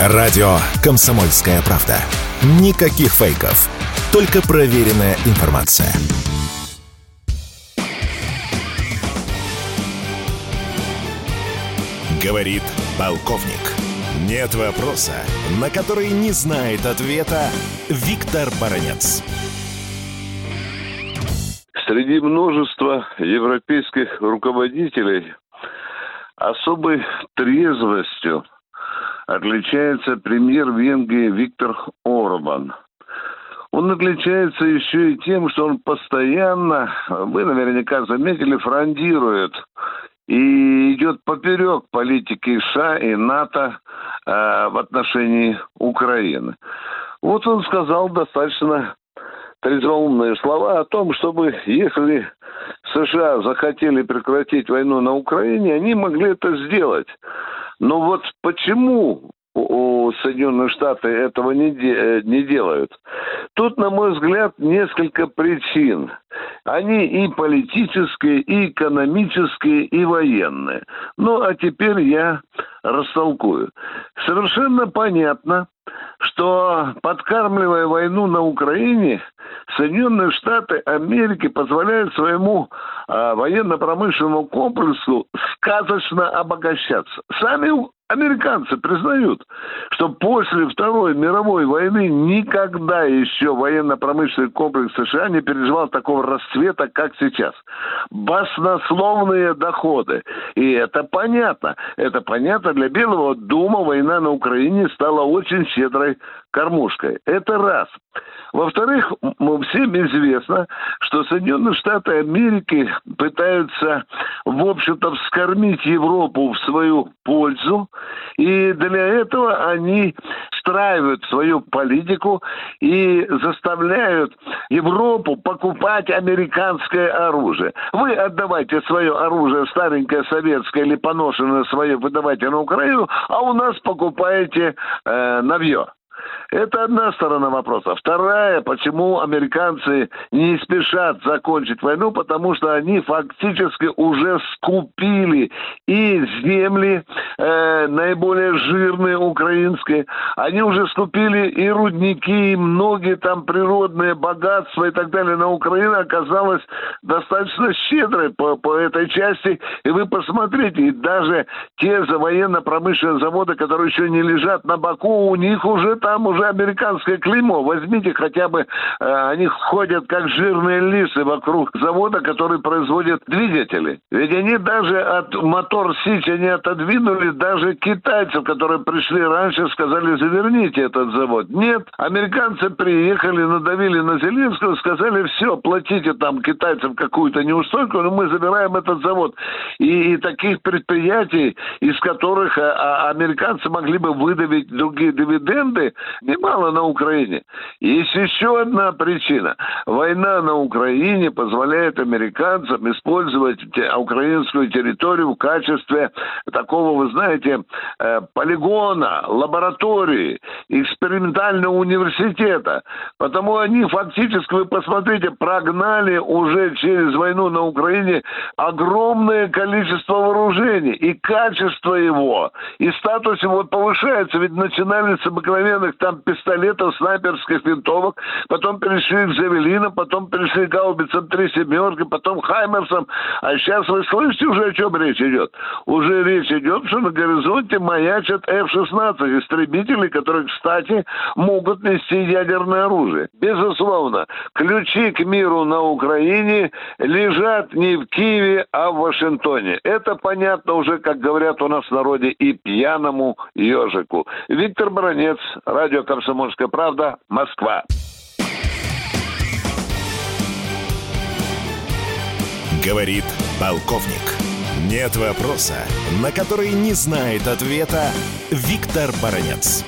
Радио «Комсомольская правда». Никаких фейков. Только проверенная информация. Говорит полковник. Нет вопроса, на который не знает ответа Виктор Баранец. Среди множества европейских руководителей особой трезвостью отличается премьер Венгрии Виктор Орбан. Он отличается еще и тем, что он постоянно, вы наверняка заметили, фрондирует и идет поперек политики США и НАТО э, в отношении Украины. Вот он сказал достаточно трезвоумные слова о том, чтобы если США захотели прекратить войну на Украине, они могли это сделать. Но вот почему у Соединенных Штатов этого не, де, э, не делают. Тут, на мой взгляд, несколько причин. Они и политические, и экономические, и военные. Ну, а теперь я растолкую. Совершенно понятно, что подкармливая войну на Украине, Соединенные Штаты Америки позволяют своему военно-промышленному комплексу сказочно обогащаться. Сами Американцы признают, что после Второй мировой войны никогда еще военно-промышленный комплекс США не переживал такого расцвета, как сейчас. Баснословные доходы. И это понятно. Это понятно для Белого дома. Война на Украине стала очень щедрой кормушкой. Это раз. Во-вторых, всем известно, что Соединенные Штаты Америки пытаются, в общем-то, вскормить Европу в свою пользу, и для этого они встраивают свою политику и заставляют Европу покупать американское оружие. Вы отдавайте свое оружие, старенькое советское или поношенное свое, выдавайте на Украину, а у нас покупаете э, навье. Это одна сторона вопроса. Вторая, почему американцы не спешат закончить войну, потому что они фактически уже скупили и земли э, наиболее жирные украинские, они уже скупили и рудники, и многие там природные богатства и так далее. На Украине оказалось достаточно щедрой по, по этой части. И вы посмотрите, и даже те военно-промышленные заводы, которые еще не лежат на боку, у них уже там уже американское клеймо. Возьмите хотя бы, э, они ходят как жирные лисы вокруг завода, который производит двигатели. Ведь они даже от мотор Сич они отодвинули даже китайцев, которые пришли раньше, сказали, заверните этот завод. Нет, американцы приехали, надавили на Зеленского, сказали, все, платите там китайцам какую-то неустойку, но мы забираем этот завод. И, и таких предприятий, из которых а, а, американцы могли бы выдавить другие дивиденды, немало на Украине. Есть еще одна причина. Война на Украине позволяет американцам использовать украинскую территорию в качестве такого, вы знаете, э, полигона, лаборатории, экспериментального университета. Потому они фактически, вы посмотрите, прогнали уже через войну на Украине огромное количество вооружений. И качество его, и статус его повышается. Ведь начинали с обыкновенных там пистолетов, снайперских винтовок, потом перешли к Завелинам, потом перешли к гаубицам три семерки, потом Хаймерсам. А сейчас вы слышите уже, о чем речь идет? Уже речь идет, что на горизонте маячат F-16 истребители, которые, кстати, могут нести ядерное оружие. Безусловно, ключи к миру на Украине лежат не в Киеве, а в Вашингтоне. Это понятно уже, как говорят у нас в народе, и пьяному ежику. Виктор Бронец, радио «Комсомольская правда», Москва. Говорит полковник. Нет вопроса, на который не знает ответа Виктор Баранец.